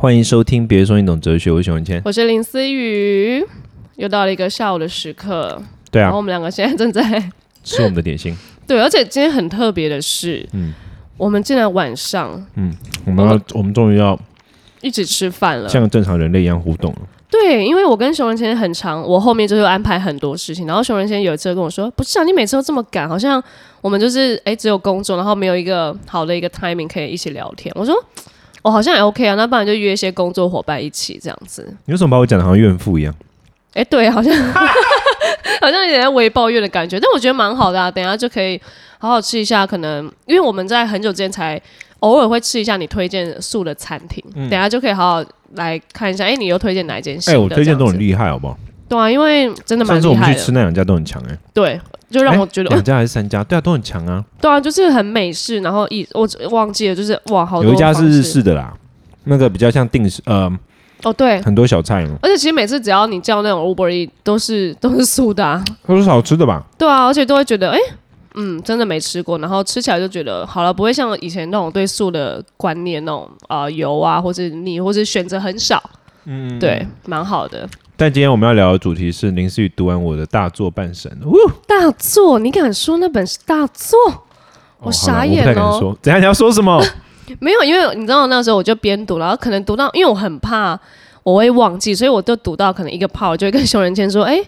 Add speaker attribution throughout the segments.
Speaker 1: 欢迎收听，别说你懂哲学，我是熊文谦。
Speaker 2: 我是林思雨，又到了一个下午的时刻，
Speaker 1: 对啊
Speaker 2: 然后，我们两个现在正在
Speaker 1: 吃我们的点心。
Speaker 2: 对，而且今天很特别的是，
Speaker 1: 嗯
Speaker 2: 我们竟然晚上嗯
Speaker 1: 我们要，我们终于要
Speaker 2: 一起吃饭了。
Speaker 1: 像正常人类一样互动了。
Speaker 2: 对，因为我跟熊仁谦很长，我后面就是安排很多事情，然后熊仁谦有一次跟我说：“不是啊，你每次都这么赶，好像我们就是哎只有工作，然后没有一个好的一个 timing 可以一起聊天。”我说：“我、好像也 OK 啊，那不然就约一些工作伙伴一起这样子。”
Speaker 1: 你为什么把我讲的好像怨妇一样？
Speaker 2: 哎，对，好像 好像有点在微抱怨的感觉，但我觉得蛮好的啊。等一下就可以好好吃一下，可能因为我们在很久之前才偶尔会吃一下你推荐素的餐厅，等一下就可以好好来看一下。哎，你又推荐哪一间新
Speaker 1: 哎、
Speaker 2: 的？
Speaker 1: 我推荐都很，厉害，好不好？
Speaker 2: 对啊，因为真的蛮
Speaker 1: 上次我们去
Speaker 2: 厉害的。
Speaker 1: 吃那两家都很强哎、
Speaker 2: 对，就让我觉得，
Speaker 1: 哎两家还是三家？对啊，都很强啊。
Speaker 2: 对啊，就是很美式，然后一我忘记了，就是哇，好多
Speaker 1: 有一家是日
Speaker 2: 方式
Speaker 1: 式的啦，那个比较像定时，呃，
Speaker 2: 哦，对。
Speaker 1: 很多小菜嘛，
Speaker 2: 而且其实每次只要你叫那种 Uber E 都是都是素的、啊，
Speaker 1: 都是好吃的吧？
Speaker 2: 对啊，而且都会觉得，哎、嗯，真的没吃过，然后吃起来就觉得好了，不会像以前那种对素的观念那种啊、呃油啊，或是你，或是选择很少，嗯，对，蛮好的。
Speaker 1: 但今天我们要聊的主题是林思雨读完我的大作半神，呜
Speaker 2: 大作，你敢说那本是大作？我
Speaker 1: 哦
Speaker 2: 傻
Speaker 1: 好了
Speaker 2: 眼哦
Speaker 1: 我不太敢说。等下你要说什么？
Speaker 2: 没有，因为你知道那时候我就边读，然后可能读到，因为我很怕我会忘记，所以我就读到可能一个 part，我就会跟熊仁谦说，哎、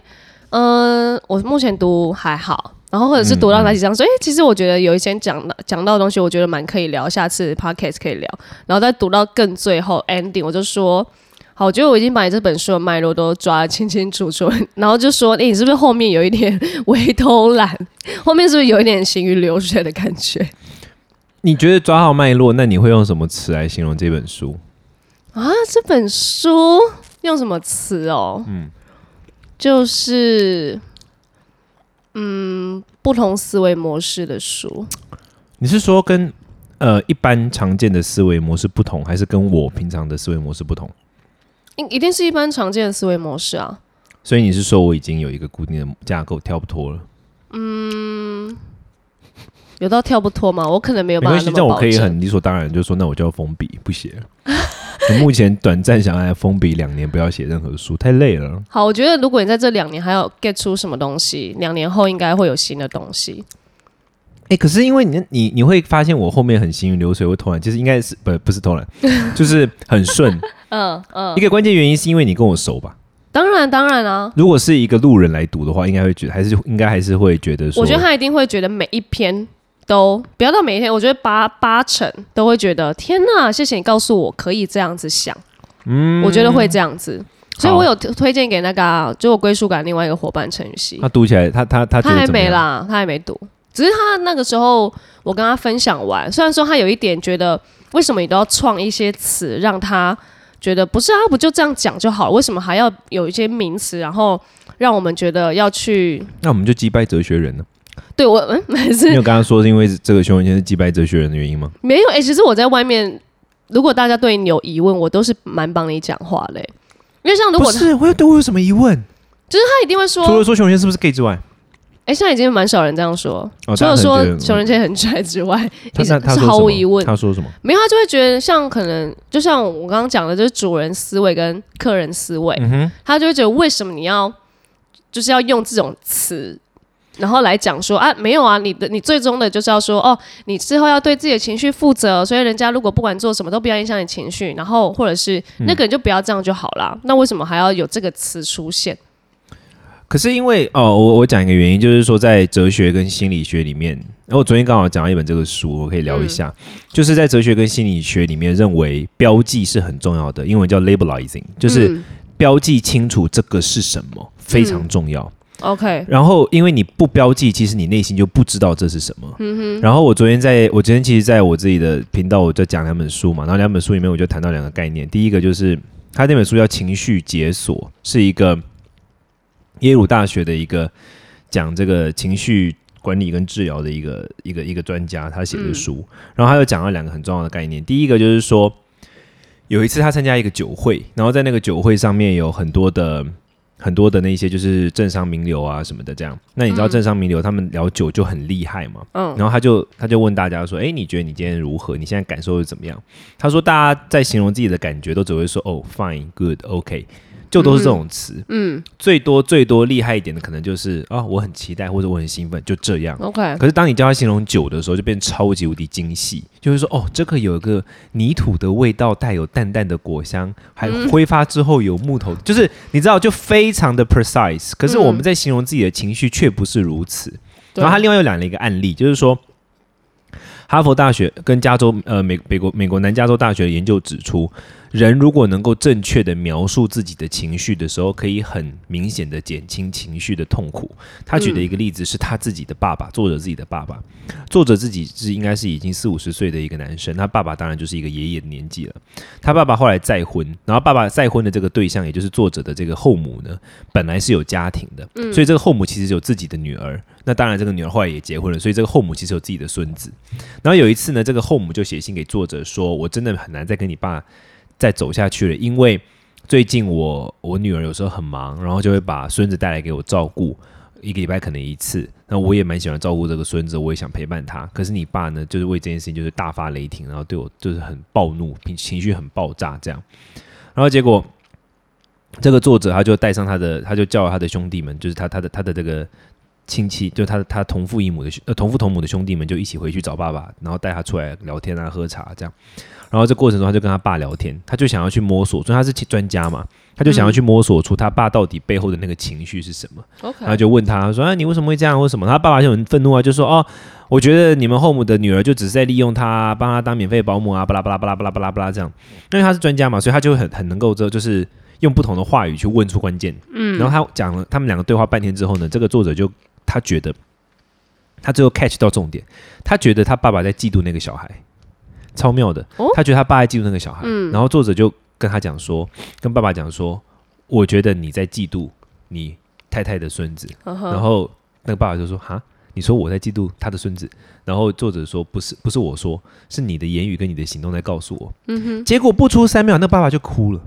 Speaker 2: 嗯、我目前读还好。然后或者是读到哪几章，说，哎、其实我觉得有一些讲到讲到的东西，我觉得蛮可以聊，下次 podcast 可以聊。然后再读到更最后 ending，我就说，好，我觉得我已经把你这本书的脉络都抓得清清楚楚。然后就说，哎、你是不是后面有一点微偷懒？后面是不是有一点行云流水的感觉？
Speaker 1: 你觉得抓好脉络，那你会用什么词来形容这本书？
Speaker 2: 啊，这本书用什么词哦？嗯，就是嗯，不同思维模式的书。
Speaker 1: 你是说跟呃一般常见的思维模式不同，还是跟我平常的思维模式不同？
Speaker 2: 一一定是一般常见的思维模式啊。
Speaker 1: 所以你是说我已经有一个固定的架构，跳不脱了？
Speaker 2: 嗯有到跳不脱吗？我可能没有办法那么
Speaker 1: 这样我可以很理所当然就说，那我就要封笔，不写了。我目前短暂想要来封笔两年，不要写任何书，太累了。
Speaker 2: 好。我觉得如果你在这两年还要 get 出什么东西，两年后应该会有新的东西。
Speaker 1: 哎、可是因为你你你会发现我后面很行云流水，会偷懒，其实应该是不不是偷懒，就是很顺。
Speaker 2: 嗯嗯，
Speaker 1: 一个关键原因是因为你跟我熟吧？
Speaker 2: 当然当然啊。
Speaker 1: 如果是一个路人来读的话，应该会觉得还是应该还是会觉得说，
Speaker 2: 我觉得他一定会觉得每一篇都不要到每一天，我觉得八八成都会觉得天哪，谢谢你告诉我可以这样子想，嗯，我觉得会这样子，所以我有推推荐给那个、啊、就我归属感另外一个伙伴陈雨希，
Speaker 1: 他读起来，他他他
Speaker 2: 他还？没啦，他还没读，只是他那个时候我跟他分享完，虽然说他有一点觉得为什么你都要创一些词让他。觉得不是啊，不就这样讲就好了？为什么还要有一些名词，然后让我们觉得要去
Speaker 1: 那我们就击败哲学人呢？
Speaker 2: 对我嗯，还是
Speaker 1: 你有刚刚说是因为这个熊文谦是击败哲学人的原因吗？
Speaker 2: 没有，哎、其实我在外面，如果大家对你有疑问，我都是蛮帮你讲话嘞、因为像如果
Speaker 1: 不是，我有对我有什么疑问？
Speaker 2: 就是他一定会说，
Speaker 1: 除了说熊文谦是不是 gay 之外，
Speaker 2: 哎、现在已经蛮少人这样说，
Speaker 1: 哦，
Speaker 2: 除了说熊仁谦很拽之外，是毫无疑问
Speaker 1: 他说什么？
Speaker 2: 没有他就会觉得像可能就像我刚刚讲的，就是主人思维跟客人思维，
Speaker 1: 嗯，
Speaker 2: 他就会觉得为什么你要就是要用这种词。然后来讲说啊，没有啊，你的你最终的就是要说哦，你之后要对自己的情绪负责，所以人家如果不管做什么都不要影响你情绪，然后或者是
Speaker 1: 嗯
Speaker 2: 那个人就不要这样就好啦。那为什么还要有这个词出现？
Speaker 1: 可是因为哦，我我讲一个原因，就是说在哲学跟心理学里面，然后我昨天刚好讲了一本这个书，我可以聊一下，就是在哲学跟心理学里面认为标记是很重要的，英文叫 labelizing，就是
Speaker 2: 嗯。
Speaker 1: 标记清楚这个是什么非常重要。
Speaker 2: OK，
Speaker 1: 然后因为你不标记，其实你内心就不知道这是什么。
Speaker 2: 嗯
Speaker 1: 然后我昨天在我昨天其实在我自己的频道，我在讲两本书嘛，然后两本书里面我就谈到两个概念，第一个就是他那本书叫《情绪解锁》，是一个耶鲁大学的一个讲这个情绪管理跟治疗的一个一个一个专家他写的书，然后他又讲了两个很重要的概念，第一个就是说有一次他参加一个酒会，然后在那个酒会上面有很多的很多的那些就是政商名流啊什么的这样。那你知道政商名流他们聊酒就很厉害嘛？
Speaker 2: 嗯
Speaker 1: 然后他就他就问大家说：“哎，你觉得你今天如何？你现在感受是怎么样？”他说：“大家在形容自己的感觉都只会说哦，fine, good, OK，就都是这种词。
Speaker 2: 嗯
Speaker 1: 最多最多厉害一点的可能就是啊、我很期待或者我很兴奋，就这样。
Speaker 2: ，OK，
Speaker 1: 可是当你教他形容酒的时候，就变超级无敌精细，就是说哦，这个有一个泥土的味道，带有淡淡的果香，还挥发之后有木头，就是你知道，就非常的 precise。可是我们在形容自己的情绪却不是如此。
Speaker 2: 对
Speaker 1: 然后他另外又讲了一个案例，就是说，哈佛大学跟加州呃美美国美国南加州大学的研究指出，人如果能够正确的描述自己的情绪的时候，可以很明显的减轻情绪的痛苦。他举的一个例子是他自己的爸爸，作者自己的爸爸，作者自己是应该是已经四五十岁的一个男生，他爸爸当然就是一个爷爷的年纪了。他爸爸后来再婚，然后爸爸再婚的这个对象，也就是作者的这个后母呢，本来是有家庭的，所以这个后母其实有自己的女儿。那当然，这个女儿后来也结婚了，所以这个后母其实有自己的孙子。然后有一次呢，这个后母就写信给作者说：“我真的很难再跟你爸再走下去了，因为最近我我女儿有时候很忙，然后就会把孙子带来给我照顾，一个礼拜可能一次。那我也蛮喜欢照顾这个孙子，我也想陪伴他。可是你爸呢，就是为这件事情就是大发雷霆，然后对我就是很暴怒，情绪很爆炸这样。然后结果这个作者他就带上他的，他就叫他的兄弟们，就是他他的他的这个。亲戚就他他同父异母的兄呃同父同母的兄弟们就一起回去找爸爸，然后带他出来聊天啊喝茶这样，然后这过程中他就跟他爸聊天，他就想要去摸索，所以他是专家嘛，他就想要去摸索出他爸到底背后的那个情绪是什么然后就问他说：“啊，你为什么会这样？为什么？”他爸爸就很愤怒啊，就说：“哦，我觉得你们后母的女儿就只是在利用他，帮他当免费保姆啊，巴拉巴拉巴拉巴拉巴拉巴拉这样。因为他是专家嘛，所以他就很很能够这就是用不同的话语去问出关键。嗯，然后他讲了他们两个对话半天之后呢，这个作者就他觉得他最后 catch 到重点，他觉得他爸爸在嫉妒那个小孩，超妙的。
Speaker 2: 哦
Speaker 1: 他觉得他爸在嫉妒那个小孩，
Speaker 2: 嗯
Speaker 1: 然后作者就跟他讲说，跟爸爸讲说，我觉得你在嫉妒你太太的孙子。然后那个爸爸就说：“哈，你说我在嫉妒他的孙子？”然后作者说：“不是，不是我说，是你的言语跟你的行动在告诉我。”
Speaker 2: 嗯哼，
Speaker 1: 结果不出三秒，那爸爸就哭了，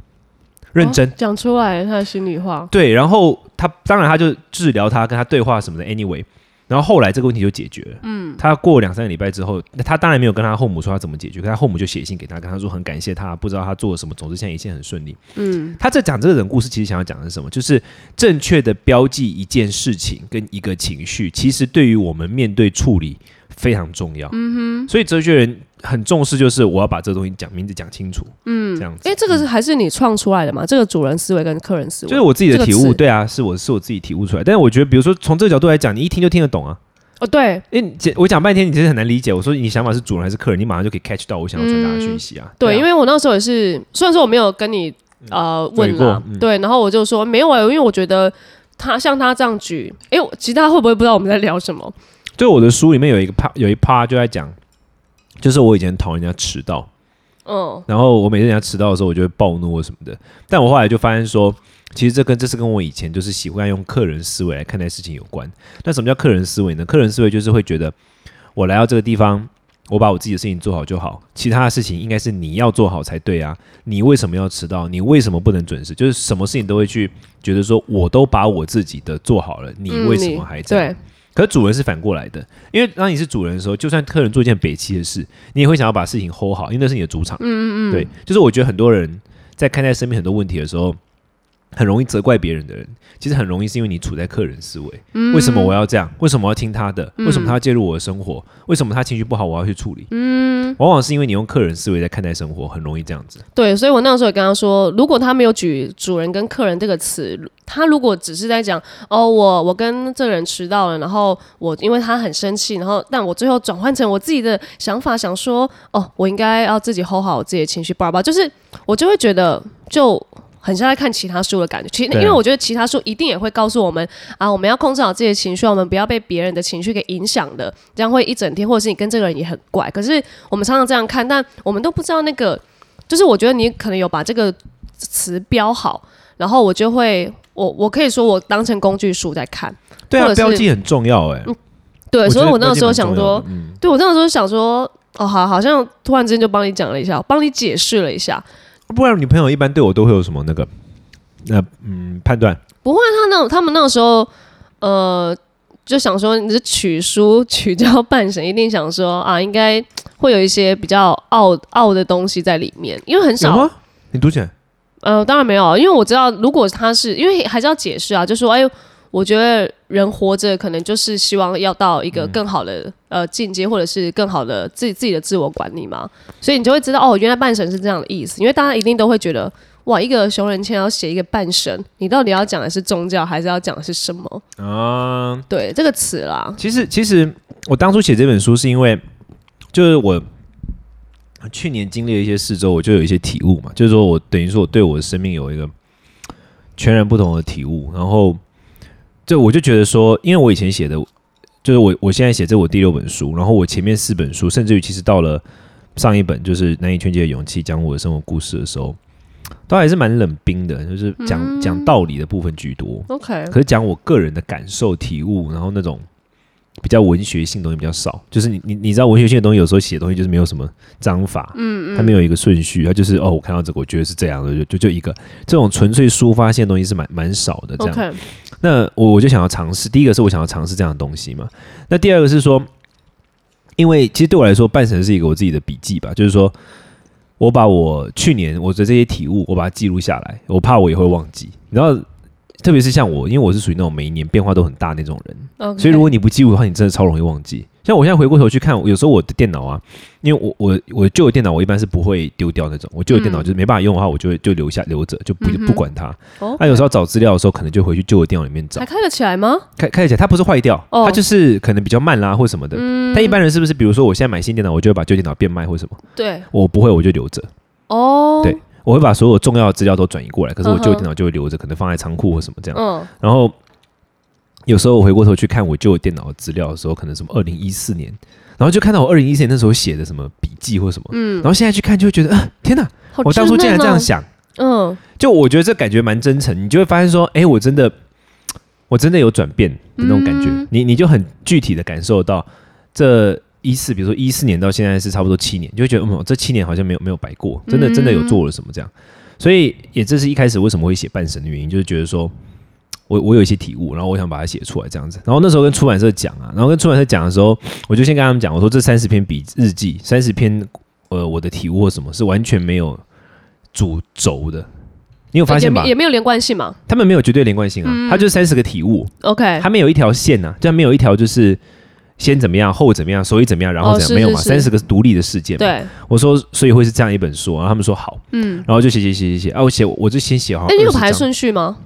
Speaker 1: 认真。
Speaker 2: 哦讲出来他的心里话，
Speaker 1: 对，然后他当然他就治疗他，跟他对话什么的。Anyway，然后后来这个问题就解决了。嗯，他过两三个礼拜之后，那他当然没有跟他后母说他怎么解决，可他后母就写信给他，跟他说很感谢他，不知道他做了什么，总之现在一切很顺利。
Speaker 2: 嗯
Speaker 1: 他在讲这个人故事，其实想要讲的是什么？就是正确的标记一件事情跟一个情绪，其实对于我们面对处理非常重要。嗯哼，所以哲学人很重视，就是我要把这个东西讲名字讲清楚。嗯，这样子。
Speaker 2: 哎，这个是还是你创出来的嘛？这个主人思维跟客人思维，
Speaker 1: 就是我自己的体悟，对啊，是我是我自己体悟出来。但是我觉得，比如说从这个角度来讲，你一听就听得懂啊。
Speaker 2: 哦，对
Speaker 1: 因为讲我讲半天，你其实很难理解。我说你想法是主人还是客人，你马上就可以 catch 到我想要传达的讯息啊。
Speaker 2: 对，
Speaker 1: 啊
Speaker 2: 因为我那时候也是，虽然说我没有跟你呃问
Speaker 1: 对过
Speaker 2: 对，然后我就说没有啊，因为我觉得他像他这样举，哎，其他会不会不知道我们在聊什么？
Speaker 1: 就我的书里面有一个 part 有一 part 就在讲，就是我以前讨厌人家迟到。
Speaker 2: 嗯
Speaker 1: 然后我每次人家迟到的时候，我就会暴怒或什么的。但我后来就发现说，其实这跟这是跟我以前就是喜欢用客人思维来看待事情有关。那什么叫客人思维呢？客人思维就是会觉得，我来到这个地方，我把我自己的事情做好就好，其他的事情应该是你要做好才对啊。你为什么要迟到？你为什么不能准时？就是什么事情都会去觉得说，我都把我自己的做好了，你
Speaker 2: 嗯
Speaker 1: 为什么还这样？
Speaker 2: 对，
Speaker 1: 可是主人是反过来的，因为当你是主人的时候，就算客人做一件北七的事，你也会想要把事情 hold 好，因为那是你的主场。嗯嗯嗯，对，就是我觉得很多人在看待身边很多问题的时候，很容易责怪别人的人，其实很容易是因为你处在客人思维。为什么我要这样？为什么我要听他的？为什么他要介入我的生活？为什么他情绪不好我要去处理？嗯，往往是因为你用客人思维在看待生活，很容易这样子。
Speaker 2: 对，所以我那个时候也跟他说，如果他没有举主人跟客人这个词，他如果只是在讲哦，我我跟这个人迟到了，然后我因为他很生气，然后但我最后转换成我自己的想法，想说哦，我应该要自己 hold 好我自己的情绪，叭叭，就是我就会觉得就。很像在看其他书的感觉，其实
Speaker 1: 对。
Speaker 2: 因为我觉得其他书一定也会告诉我们啊，我们要控制好自己的情绪，我们不要被别人的情绪给影响的，这样会一整天，或者是你跟这个人也很怪。可是我们常常这样看，但我们都不知道那个就是我觉得你可能有把这个词标好，然后我就会，我我可以说我当成工具书在看，
Speaker 1: 对啊，标记很重要哎、
Speaker 2: 对，所以我那个时候想说，对我那个时候想说，哦，好，好像突然之间就帮你讲了一下，帮你解释了一下，
Speaker 1: 不然女朋友一般对我都会有什么那个那嗯判断？
Speaker 2: 不会，他那他们那个时候，呃，就想说你是取书取教半神，一定想说啊，应该会有一些比较傲傲的东西在里面，因为很少。
Speaker 1: 吗？你读起来，
Speaker 2: 呃，当然没有，因为我知道，如果他是因为还是要解释啊，就说，哎，我觉得人活着可能就是希望要到一个更好的、呃境界，或者是更好的自己自己的自我管理嘛，所以你就会知道，哦，原来半神是这样的意思，因为大家一定都会觉得，哇，一个熊仁谦要写一个半神，你到底要讲的是宗教，还是要讲的是什么？
Speaker 1: 啊、
Speaker 2: 对这个词啦，
Speaker 1: 其实其实我当初写这本书是因为，就是我去年经历了一些事之后，我就有一些体悟嘛，就是说我等于说我对我的生命有一个全然不同的体悟，然后就我就觉得说，因为我以前写的，就是我我现在写这我第六本书，然后我前面四本书，甚至于其实到了上一本就是《难以劝解的勇气》，讲我的生活故事的时候，都还是蛮冷冰的，就是讲讲道理的部分居多。
Speaker 2: OK，
Speaker 1: 可是讲我个人的感受、体悟，然后那种比较文学性的东西比较少。就是你你你知道文学性的东西，有时候写的东西就是没有什么章法，嗯嗯，它没有一个顺序，它就是哦，我看到这个，我觉得是这样的，就就就一个这种纯粹抒发性的东西是蛮蛮少的。这样那我我就想要尝试，第一个是我想要尝试这样的东西嘛。那第二个是说，因为其实对我来说，半神是一个我自己的笔记吧，就是说我把我去年我的这些体悟，我把它记录下来，我怕我也会忘记。然后特别是像我，因为我是属于那种每一年变化都很大那种人所以如果你不记录的话，你真的超容易忘记。像我现在回过头去看，有时候我的电脑啊，因为我我我旧的电脑我一般是不会丢掉那种，我旧的电脑就是没办法用的话，我就会就留下留着，就不
Speaker 2: 嗯
Speaker 1: 不管它。
Speaker 2: 哦
Speaker 1: 那、有时候找资料的时候，可能就回去旧的电脑里面找
Speaker 2: 还。开得起来吗？
Speaker 1: 开开得起来，它不是坏掉，
Speaker 2: 哦
Speaker 1: 它就是可能比较慢啦或什么的。但一般人是不是，比如说我现在买新电脑，我就会把旧电脑变卖或什么？
Speaker 2: 对，
Speaker 1: 我不会，我就留着。
Speaker 2: 哦，
Speaker 1: 对，我会把所有重要的资料都转移过来，可是我旧的电脑就会留着，可能放在仓库或什么这样。
Speaker 2: 嗯，
Speaker 1: 然后有时候我回过头去看我旧电脑的资料的时候，可能什么二零一四年，然后就看到我二零一四年那时候写的什么笔记或什么，
Speaker 2: 嗯。
Speaker 1: 然后现在去看就会觉得，啊，天哪，我当初竟然这样想，
Speaker 2: 嗯。
Speaker 1: 就我觉得这感觉蛮真诚，你就会发现说，哎，我真的，我真的有转变的那种感觉，
Speaker 2: 嗯。
Speaker 1: 你你就很具体的感受到这一四，比如说一四年到现在是差不多七年，就会觉得，嗯，这七年好像没有没有白过，真的
Speaker 2: 嗯
Speaker 1: 真的有做了什么这样，所以也这是一开始为什么会写半神的原因，就是觉得说。我我有一些体悟，然后我想把它写出来这样子。然后那时候跟出版社讲啊，然后跟出版社讲的时候，我就先跟他们讲，我说这三十篇笔日记，三十篇呃我的体悟或什么是完全没有主轴的。你有发现吧
Speaker 2: 也没？有连贯性嘛
Speaker 1: 他们没有绝对连贯性啊，它就是三十个体悟
Speaker 2: ，？OK，
Speaker 1: 它没有一条线呐、啊，这样没有一条就是先怎么样，后怎么样，所以怎么样，然后
Speaker 2: 哦
Speaker 1: 怎样，没有嘛？三十个独立的事件。，
Speaker 2: 对，
Speaker 1: 我说所以会是这样一本书，然后他们说好，
Speaker 2: 嗯，
Speaker 1: 然后就写写写写写啊，我写我就先写好。
Speaker 2: 哎，你有排
Speaker 1: 章
Speaker 2: 顺序吗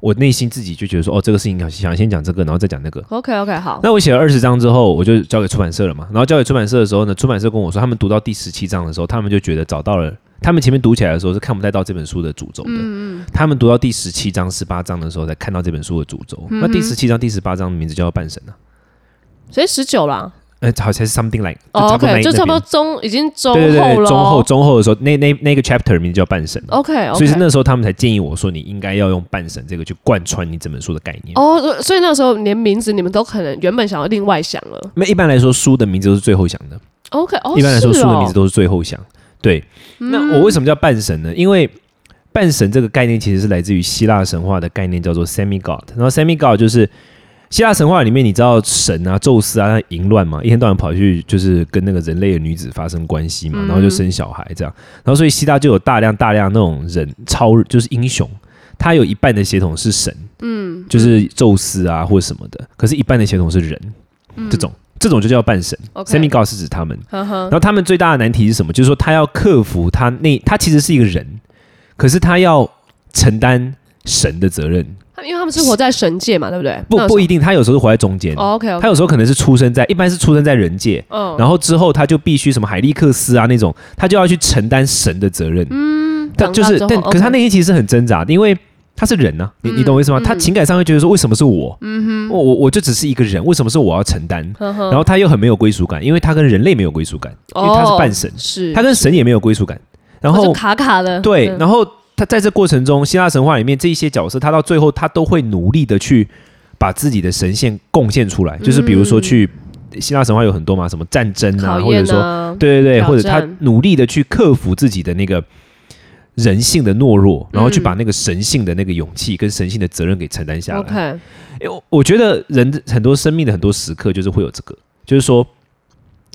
Speaker 1: 我内心自己就觉得说，哦，这个事情想想先讲这个，然后再讲那个。
Speaker 2: ？OK OK，好，
Speaker 1: 那我写了二十章之后，我就交给出版社了嘛。然后交给出版社的时候呢，出版社跟我说，他们读到第十七章的时候，他们就觉得找到了。他们前面读起来的时候是看不太到这本书的主轴的，
Speaker 2: 嗯
Speaker 1: 他们读到第十七章、十八章的时候才看到这本书的主轴。
Speaker 2: 嗯
Speaker 1: 那第十七章、第十八章的名字叫做半神啊，
Speaker 2: 所以十九啦。
Speaker 1: 呃，好像是 something like，就
Speaker 2: 哦
Speaker 1: 差不多那
Speaker 2: ，OK，就差不多中已经中
Speaker 1: 对对对
Speaker 2: 后了，
Speaker 1: 中后。中后的时候，那那那个 chapter 名字叫半神。
Speaker 2: OK
Speaker 1: 所以是那时候他们才建议我说，你应该要用半神这个去贯穿你整本书的概念。
Speaker 2: 哦，所以那时候连名字你们都可能原本想要另外想了。
Speaker 1: 那一般来说，书的名字都是最后想的。
Speaker 2: OK，哦，
Speaker 1: 一般来说，
Speaker 2: 哦
Speaker 1: 书的名字都是最后想。对，那我为什么叫半神呢？因为半神这个概念其实是来自于希腊神话的概念，叫做 semi god。然后 semi god 就是希腊神话里面，你知道神啊、宙斯啊，他淫乱嘛，一天到晚跑去就是跟那个人类的女子发生关系嘛，然后就生小孩这样。然后所以希腊就有大量大量那种人超就是英雄。他有一半的血统是神，嗯，就是宙斯啊或者什么的，可是一半的血统是人，这种这种就叫半神。
Speaker 2: OK
Speaker 1: semi god 是指他们，
Speaker 2: 呵呵
Speaker 1: 然后他们最大的难题是什么？就是说他要克服他那他其实是一个人，可是他要承担神的责任。
Speaker 2: 他们因为他们是活在神界嘛，对不对？
Speaker 1: 不不一定，他有时候是活在中间，
Speaker 2: 哦 OK
Speaker 1: 他有时候可能是出生在一般是出生在人界，
Speaker 2: 嗯，
Speaker 1: 然后之后他就必须什么海利克斯啊那种，他就要去承担神的责任。嗯，但就是但可是他内心其实是很挣扎的，因为。他是人呐、你你懂我意思吗？他情感上会觉得说，为什么是我？嗯哼，我我我就只是一个人，为什么是我要承担？
Speaker 2: 呵呵
Speaker 1: 然后他又很没有归属感，因为他跟人类没有归属感，因为他是半神
Speaker 2: 哦，是
Speaker 1: 他跟神也没有归属感。然后
Speaker 2: 哦卡卡的，
Speaker 1: 对，
Speaker 2: 嗯
Speaker 1: 然后他在这过程中，希腊神话里面这一些角色，他到最后他都会努力的去把自己的神性贡献出来，就是比如说去希腊神话有很多嘛，什么战争啊，或者说
Speaker 2: 啊，
Speaker 1: 对对对，或者他。努力的去克服自己的那个人性的懦弱，然后去
Speaker 2: 嗯。
Speaker 1: 把那个神性的那个勇气跟神性的责任给承担下来。
Speaker 2: OK，
Speaker 1: 因为我我觉得人很多生命的很多时刻就是会有这个，就是说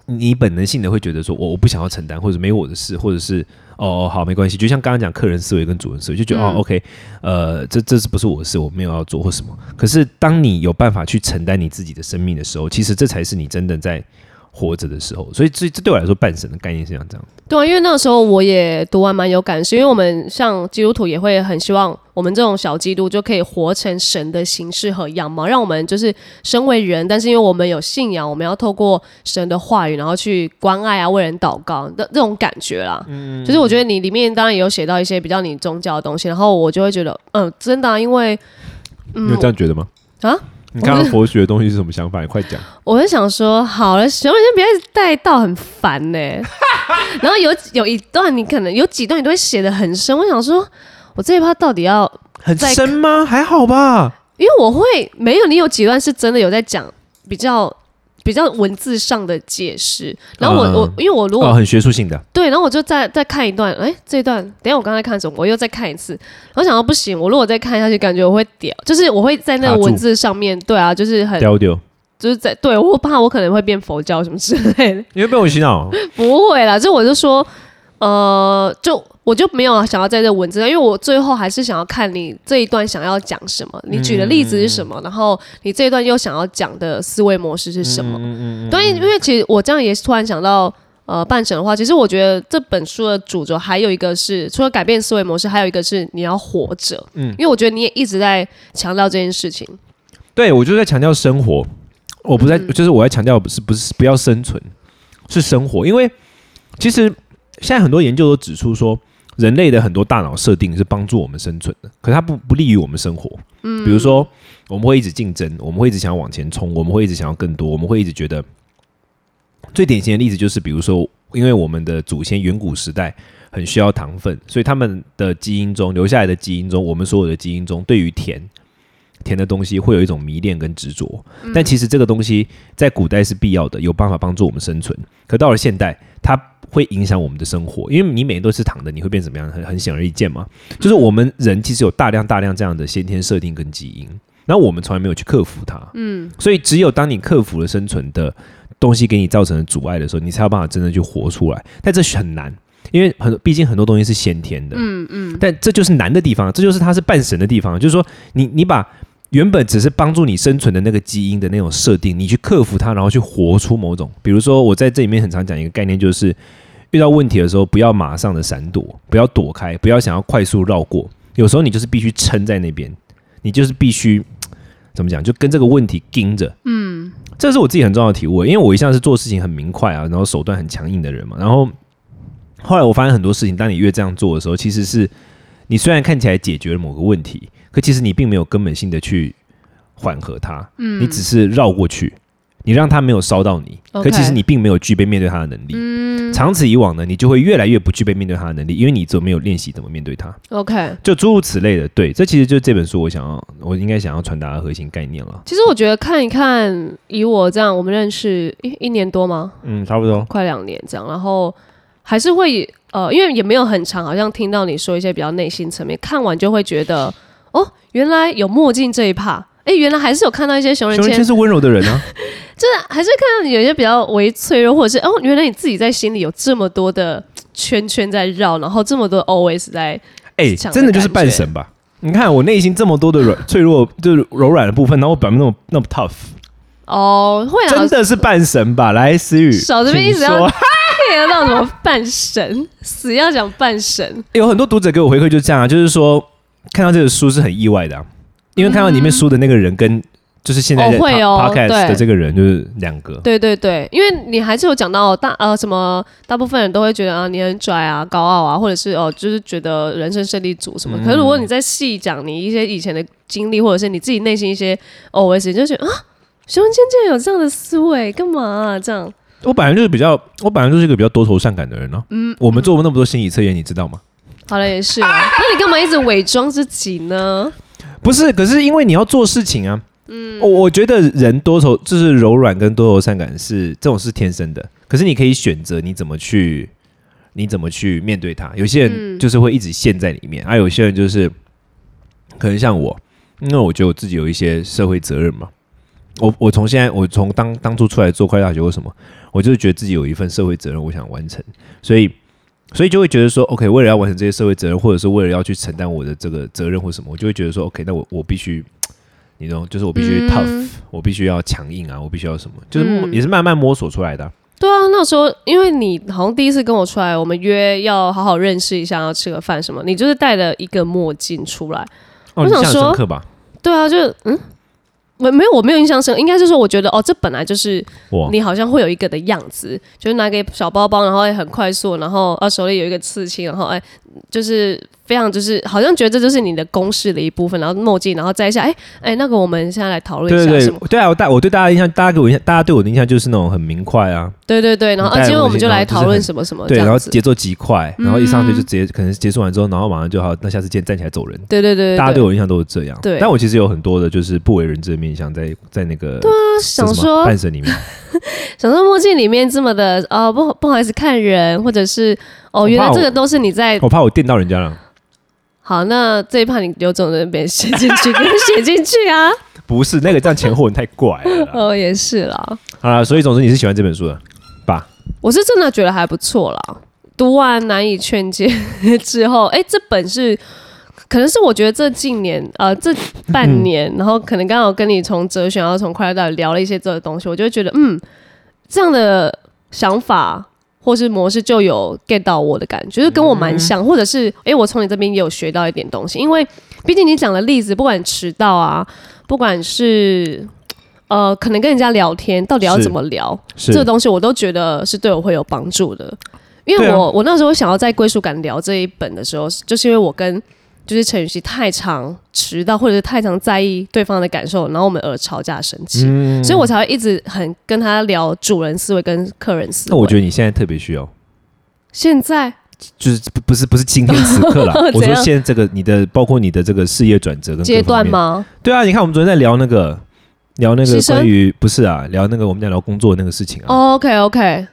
Speaker 1: 你本能性的会觉得说我我不想要承担，或者没我的事，或者是哦哦好没关系，就像刚刚讲客人思维跟主人思维，就觉得、
Speaker 2: 嗯
Speaker 1: 哦 OK，呃这这是不是我的事，我没有要做或什么。可是当你有办法去承担你自己的生命的时候，其实这才是你真的在活着的时候。所以这这对我来说，半神的概念是像这样。
Speaker 2: 对啊，因为那个时候我也读完蛮有感，是因为我们像基督徒也会很希望我们这种小基督就可以活成神的形式和样貌，让我们就是身为人，但是因为我们有信仰，我们要透过神的话语，然后去关爱啊，为人祷告的这种感觉啦。嗯，就是我觉得你里面当然也有写到一些比较你宗教的东西，然后我就会觉得，嗯，真的、啊，因为
Speaker 1: 你有这样觉得吗？
Speaker 2: 啊，
Speaker 1: 你看到佛学的东西是什么想法？你快讲。
Speaker 2: 我就想说，好了，行了先不要一直带到很烦呢、然后有有一段你可能有几段你都会写的很深，我想说，我这一趴到底要，
Speaker 1: 很深吗？还好吧。
Speaker 2: 因为我会没有你有几段是真的有在讲比较比较文字上的解释，然后我、
Speaker 1: 嗯
Speaker 2: 我因为我如果、
Speaker 1: 哦，很学术性的。
Speaker 2: 对，然后我就再再看一段，哎，这一段等下我刚才看什么，我又再看一次，我想到不行，我如果再看下去，感觉我会屌，就是我会在那个文字上面，对啊，就是很
Speaker 1: 丢丢，
Speaker 2: 就是在对我怕我可能会变佛教什么之类的。
Speaker 1: 你会被我洗脑。
Speaker 2: 不会啦，就我就说，呃，就我就没有想要在这文字上，因为我最后还是想要看你这一段想要讲什么，你举的例子是什么，然后你这一段又想要讲的思维模式是什么。嗯对，因为其实我这样也是突然想到。呃，半神的话，其实我觉得这本书的主轴还有一个是，除了改变思维模式，还有一个是你要活着。嗯，因为我觉得你也一直在强调这件事情。
Speaker 1: 对我就在强调生活，我不在，就是我在强调不是不是不要生存，是生活。因为其实现在很多研究都指出说，人类的很多大脑设定是帮助我们生存的，可是它不不利于我们生活。嗯，比如说我们会一直竞争，我们会一直想要往前冲，我们会一直想要更多，我们会一直觉得。最典型的例子就是，比如说，因为我们的祖先远古时代很需要糖分，所以他们的基因中留下来的基因中，我们所有的基因中对于甜甜的东西会有一种迷恋跟执着。但其实这个东西在古代是必要的，有办法帮助我们生存。可到了现代，它会影响我们的生活，因为你每天都吃糖的，你会变怎么样？很很显而易见嘛。就是我们人其实有大量大量这样的先天设定跟基因，然后我们从来没有去克服它。嗯，所以只有当你克服了生存的东西给你造成的阻碍的时候，你才有办法真的去活出来。但这很难。因为很，毕竟很多东西是先天的，嗯嗯，但这就是难的地方，这就是它是半神的地方，就是说你你把原本只是帮助你生存的那个基因的那种设定，你去克服它，然后去活出某种，比如说我在这里面很常讲一个概念，就是遇到问题的时候，不要马上的闪躲，不要躲开，不要想要快速绕过，有时候你就是必须撑在那边，你就是必须怎么讲，就跟这个问题盯着，嗯，这是我自己很重要的体悟，因为我一向是做事情很明快啊，然后手段很强硬的人嘛，然后后来我发现很多事情，当你越这样做的时候，其实是你虽然看起来解决了某个问题，可其实你并没有根本性的去缓和它，嗯，你只是绕过去，你让它没有烧到你，可其实你并没有具备面对它的能力。嗯，长此以往呢，你就会越来越不具备面对它的能力，因为你就没有练习怎么面对它
Speaker 2: ，OK，
Speaker 1: 就诸如此类的。对，这其实就是这本书我想要，我应该想要传达的核心概念了。
Speaker 2: 其实我觉得看一看，以我这样，我们认识一一年多吗？
Speaker 1: 嗯，差不多。
Speaker 2: 快两年这样，然后还是会呃，因为也没有很长，好像听到你说一些比较内心层面，看完就会觉得哦，原来有墨镜这一趴，哎，原来还是有看到一些熊仁谦
Speaker 1: 熊仁谦，是温柔的人啊，
Speaker 2: 就是还是看到你有一些比较微脆弱，或者是哦，原来你自己在心里有这么多的圈圈在绕，然后这么多 always 在
Speaker 1: 哎、真的就是半神吧？你看我内心这么多的软脆弱，就是柔软的部分，然后我表面那么那么 tough，
Speaker 2: 哦，会啊
Speaker 1: 真，的是半神吧？来，思雨，
Speaker 2: 少这边一直要
Speaker 1: 请说
Speaker 2: get 到什么半神，死要讲半神，
Speaker 1: 有很多读者给我回馈就是这样啊，就是说看到这个书是很意外的、啊，因为看到里面书的那个人跟就是现在在
Speaker 2: 哦会哦
Speaker 1: podcast
Speaker 2: 对
Speaker 1: 的这个人就是两个，
Speaker 2: 对对对，因为你还是有讲到大呃什么，大部分人都会觉得啊你很拽啊、高傲啊，或者是哦就是觉得人生胜利组什么。可是如果你再细讲你一些以前的经历，或者是你自己内心一些 OS，你就觉得啊，熊仁谦竟然有这样的思维，干嘛、啊、这样？
Speaker 1: 我本来就是比较，我本来就是一个比较多愁善感的人呢、嗯，我们做过那么多心理测验，你知道吗？
Speaker 2: 好了，也是啊，那你干嘛一直伪装自己呢？
Speaker 1: 不是，可是因为你要做事情啊。嗯，我我觉得人多愁就是柔软跟多愁善感是这种是天生的，可是你可以选择你怎么去你怎么去面对它。有些人就是会一直陷在里面，而、有些人就是可能像我，因为我觉得我自己有一些社会责任嘛。我我从现在我从当当初出来做快大学或什么，我就是觉得自己有一份社会责任，我想完成，所以所以就会觉得说，OK，为了要完成这些社会责任，或者是为了要去承担我的这个责任或什么，我就会觉得说，OK，那我我必须，你懂，就是我必须 tough，、我必须要强硬啊，我必须要什么，就是
Speaker 2: 嗯
Speaker 1: 也是慢慢摸索出来的啊、
Speaker 2: 对啊，那时候因为你好像第一次跟我出来，我们约要好好认识一下，要吃个饭什么，你就是戴了一个墨镜出来。我想说
Speaker 1: 吧？
Speaker 2: 对啊，就嗯，没没有我没有印象深，应该是说我觉得哦，这本来就是，你好像会有一个的样子，就是拿个小包包，然后也很快速，然后啊手里有一个刺青，然后哎就是非常就是好像觉得这就是你的公式的一部分，然后墨镜，然后摘下，哎哎那个我们现在来讨论一
Speaker 1: 对对
Speaker 2: 下什么？
Speaker 1: 对，对啊，我大我对大家的印象，大家给我印象，大家对我的印象就是那种很明快啊，
Speaker 2: 对对对，然后啊，今天我们就来讨论什么什么
Speaker 1: 对，然后节奏极快，然后一上去就
Speaker 2: 嗯
Speaker 1: 直接可能结束完之后，然后马上就好，那下次见，站起来走人。
Speaker 2: 对对对
Speaker 1: 大家对
Speaker 2: 对，
Speaker 1: 我印象都是这样，
Speaker 2: 对。
Speaker 1: 但我其实有很多的就是不为人知的面相在在那个对
Speaker 2: 想说
Speaker 1: 半神里面，
Speaker 2: 想说墨镜里面这么的哦不不好意思看人，或者是哦原来这个都是你在
Speaker 1: 我怕我电到人家了。
Speaker 2: 好，那这一趴你刘总那边写进去，给我写进去啊。
Speaker 1: 不是那个这样前后文太怪了。
Speaker 2: 哦，也是啦，
Speaker 1: 好了，所以总之你是喜欢这本书的吧？
Speaker 2: 我是真的觉得还不错啦。读完难以劝解之后，哎、这本是可能是我觉得这近年呃这半年，然后可能刚好跟你从哲学，然后从快乐大学聊了一些这个东西，我就会觉得嗯，这样的想法。或是模式就有 get 到我的感觉，就是跟我蛮像，或者是哎、诶我从你这边也有学到一点东西，因为毕竟你讲的例子，不管迟到啊，不管是呃，可能跟人家聊天，到底要怎么聊，
Speaker 1: 是
Speaker 2: 这个东西我都觉得是对我会有帮助的。因为我、我那时候想要在归属感聊这一本的时候，就是因为我跟就是陈雨希太常迟到，或者是太常在意对方的感受，然后我们而吵架生气，
Speaker 1: 嗯
Speaker 2: 所以我才会一直很跟他聊主人思维跟客人思维。
Speaker 1: 那我觉得你现在特别需要，
Speaker 2: 现在
Speaker 1: 就是不不是不是今天此刻啦，我说现在这个你的包括你的这个事业转折跟
Speaker 2: 阶？段吗？
Speaker 1: 对啊，你看我们昨天在聊那个聊那个关于不是啊，聊那个我们在聊工作那个事情啊。
Speaker 2: 哦，OK OK，你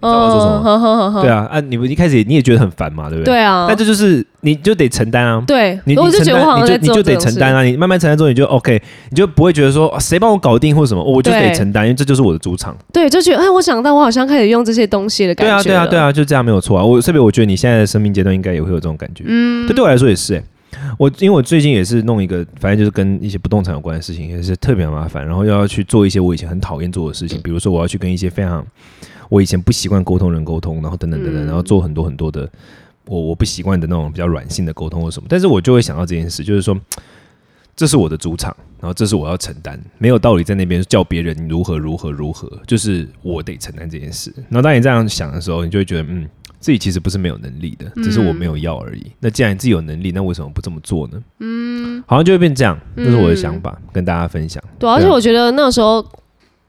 Speaker 2: 知道
Speaker 1: 我说什么
Speaker 2: 呵呵呵呵
Speaker 1: 对啊，啊，你们一开始也你也觉得很烦嘛，对不对？
Speaker 2: 对啊，
Speaker 1: 但这就是你就得承担啊。
Speaker 2: 对，
Speaker 1: 你
Speaker 2: 就觉得我好
Speaker 1: 担，
Speaker 2: 像
Speaker 1: 你就你就得承担啊！你慢慢承担之后，你就 OK，你就不会觉得说啊谁帮我搞定或什么，我就得承担，因为这就是我的主场。
Speaker 2: 对，就觉得哎，我想到我好像开始用这些东西的感觉
Speaker 1: 对啊，对啊，对，啊，就这样没有错啊。我特别我觉得你现在的生命阶段应该也会有这种感觉。嗯，这对我来说也是哎、我因为我最近也是弄一个，反正就是跟一些不动产有关的事情，也是特别麻烦，然后又要去做一些我以前很讨厌做的事情，比如说我要去跟一些非常我以前不习惯沟通人沟通，然后等等等等，
Speaker 2: 嗯
Speaker 1: 然后做很多很多的我我不习惯的那种比较软性的沟通或什么，但是我就会想到这件事，就是说这是我的主场，然后这是我要承担，没有道理在那边叫别人如何如何如何，就是我得承担这件事。然后当你这样想的时候，你就会觉得，嗯，自己其实不是没有能力的，只是我没有要而已。那既然你自己有能力，那为什么不这么做呢？嗯，好像就会变这样，这是我的想法，跟大家分享。
Speaker 2: 对啊，而且我觉得那时候。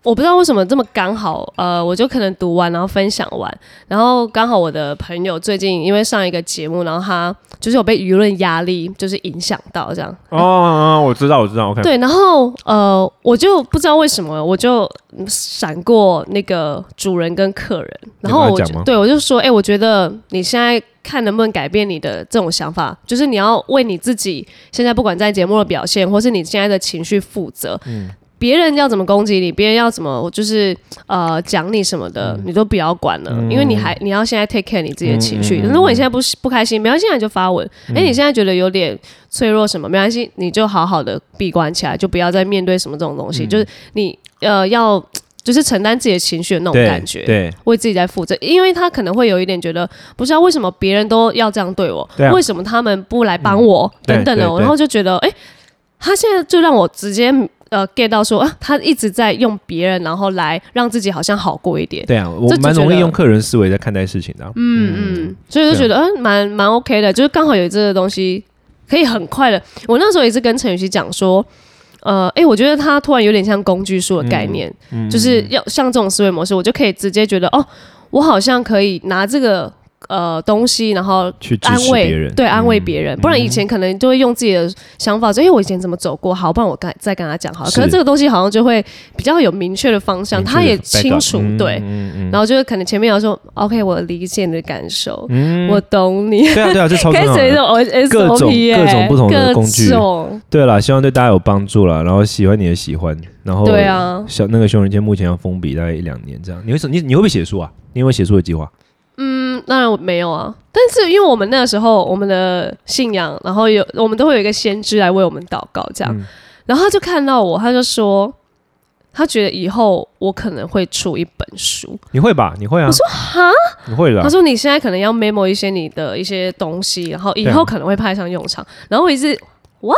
Speaker 2: 我不知道为什么这么刚好，呃，我就可能读完，然后分享完，然后刚好我的朋友最近因为上一个节目，然后他就是有被舆论压力就是影响到这样，
Speaker 1: 哦哦，我知道，我知道，OK。
Speaker 2: 对，然后呃，我就不知道为什么，我就嗯闪过那个主人跟客人，然后我就对我就说，哎、我觉得你现在看能不能改变你的这种想法，就是你要为你自己现在不管在节目的表现，或是你现在的情绪负责。
Speaker 1: 嗯
Speaker 2: 别人要怎么攻击你，别人要怎么就是呃讲你什么的，
Speaker 1: 嗯
Speaker 2: 你都不要管了，因为你还你要现在 take care 你自己的情绪。如果你现在不不开心，没关系，你就发文。哎、你现在觉得有点脆弱什么，没关系，你就好好的闭关起来，就不要再面对什么这种东西。
Speaker 1: 嗯
Speaker 2: 就是你呃要就是承担自己的情绪的那种感觉，
Speaker 1: 对
Speaker 2: 为自己在负责。因为他可能会有一点觉得，不知道为什么别人都要这样对我，为什么他们不来帮我、
Speaker 1: 对
Speaker 2: 等等的，然后就觉得，哎、他现在就让我直接。呃，get 到说啊，他一直在用别人，然后来让自己好像好过一点。
Speaker 1: 对啊，我蛮容易用客人思维在看待事情的啊。
Speaker 2: 嗯嗯，所以就觉得嗯蛮蛮 OK 的，就是刚好有这个东西可以很快的。我那时候也是跟陈雨希讲说，呃，哎、我觉得他突然有点像工具书的概念，就是要像这种思维模式，我就可以直接觉得哦，我好像可以拿这个呃东西，然后
Speaker 1: 去
Speaker 2: 安慰
Speaker 1: 别人，
Speaker 2: 对，安慰
Speaker 1: 嗯
Speaker 2: 别人。不然以前可能就会用自己的想法说，哎、我以前怎么走过，好，不然我跟再跟他讲好了。可是
Speaker 1: 是
Speaker 2: 这个东西好像就会比较有明确的方向，他也清楚，
Speaker 1: 嗯
Speaker 2: 对。
Speaker 1: 嗯嗯
Speaker 2: 然后就是可能前面要说，OK，我理解你的感受，
Speaker 1: 嗯
Speaker 2: 我懂你。
Speaker 1: 对啊对啊，这超重要的。
Speaker 2: 开始种 S
Speaker 1: 各种各种不同的工具对啦，希望对大家有帮助啦。然后喜欢你的喜欢，然后
Speaker 2: 对啊
Speaker 1: 小那个熊仁谦目前要封笔大概一两年这样。你会你你会不会写书啊？你有没有写书的计划？
Speaker 2: 嗯，当然我没有啊，但是因为我们那个时候我们的信仰，然后有我们都会有一个先知来为我们祷告，这样，
Speaker 1: 嗯
Speaker 2: 然后他就看到我，他就说，他觉得以后我可能会出一本书。
Speaker 1: 你会吧？你会啊？
Speaker 2: 我说哈，
Speaker 1: 你会的
Speaker 2: 他。说你现在可能要 memo 一些你的一些东西，然后以后可能会派上用场。然后我一直 what？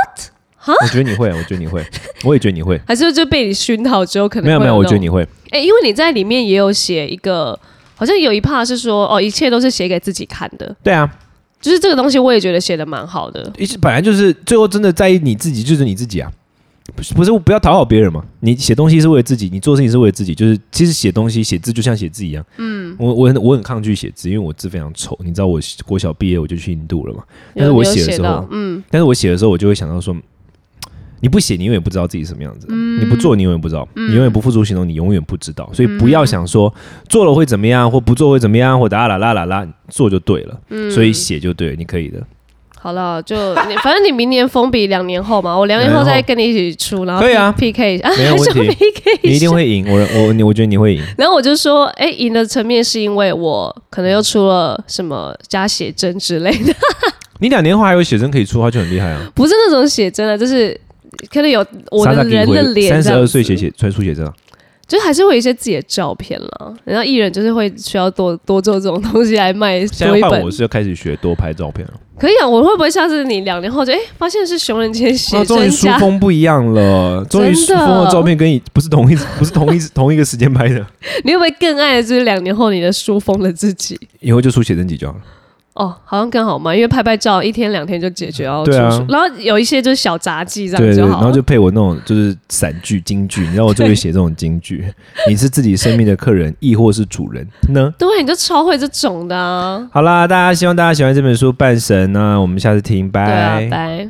Speaker 1: 哈我觉得你会，我觉得你会，我也觉得你会。
Speaker 2: 还是就被你熏陶之后，可能
Speaker 1: 没有没有，我觉得你会。
Speaker 2: 哎、因为你在里面也有写一个，好像有一 part 是说，哦，一切都是写给自己看的，
Speaker 1: 对啊，
Speaker 2: 就是这个东西，我也觉得写的蛮好的。
Speaker 1: 一本来就是最后真的在意你自己，就是你自己啊。不是不是，不要讨好别人嘛。你写东西是为了自己，你做事情是为了自己。就是其实写东西、写字就像写字一样。嗯，我我很我很抗拒写字，因为我字非常丑。你知道我国小毕业我就去印度了嘛。但是我
Speaker 2: 写
Speaker 1: 的时候，
Speaker 2: 嗯，
Speaker 1: 但是我写的时候，我就会想到说，你不写，你永远不知道自己什么样子；你不做，你永远不知道；你永远不付诸行动，你永远不知道。所以不要想说做了会怎么样，或不做会怎么样，或啦啦啦啦啦，做就对了。所以写就对了，你可以的。
Speaker 2: 好了，就你反正你明年封笔两年后嘛，我两年后再跟你一起出，然后
Speaker 1: 可以啊。
Speaker 2: P K 啊，
Speaker 1: 没有 问题。
Speaker 2: PK
Speaker 1: 你一定会赢，我我你我觉得你会赢。
Speaker 2: 然后我就说，哎、赢的层面是因为我可能又出了什么加写真之类的，
Speaker 1: 你两年后还有写真可以出，他就很厉害啊！
Speaker 2: 不是那种写真啊，就是可能有我的人的脸，
Speaker 1: 三十二岁写，写出书写真啊，
Speaker 2: 就还是会有一些自己的照片了。然后艺人就是会需要多多做这种东西来卖
Speaker 1: 现
Speaker 2: 多一本
Speaker 1: 在换我，是要开始学多拍照片了。
Speaker 2: 可以啊。我会不会下次你两年后就哎、发现是熊仁谦写
Speaker 1: 啊，终于书？风不一样了，终于书风的照片跟你不是同一不是同一同一个时间拍的，
Speaker 2: 你会不会更爱的就是两年后你的书风的自己？
Speaker 1: 以后就出写真集就好了。
Speaker 2: 哦，好像更好嘛，因为拍拍照一天两天就解决哦
Speaker 1: 对
Speaker 2: 然后有一些就是小杂技这样就好了。
Speaker 1: 然后就配我那种就是散剧、京剧，你知道我就会写这种京剧。你是自己生命的客人，亦或是主人呢？
Speaker 2: 对，你就超会这种的啊。
Speaker 1: 好啦，大家希望大家喜欢这本书《半神》那我们下次听，拜，。
Speaker 2: 拜。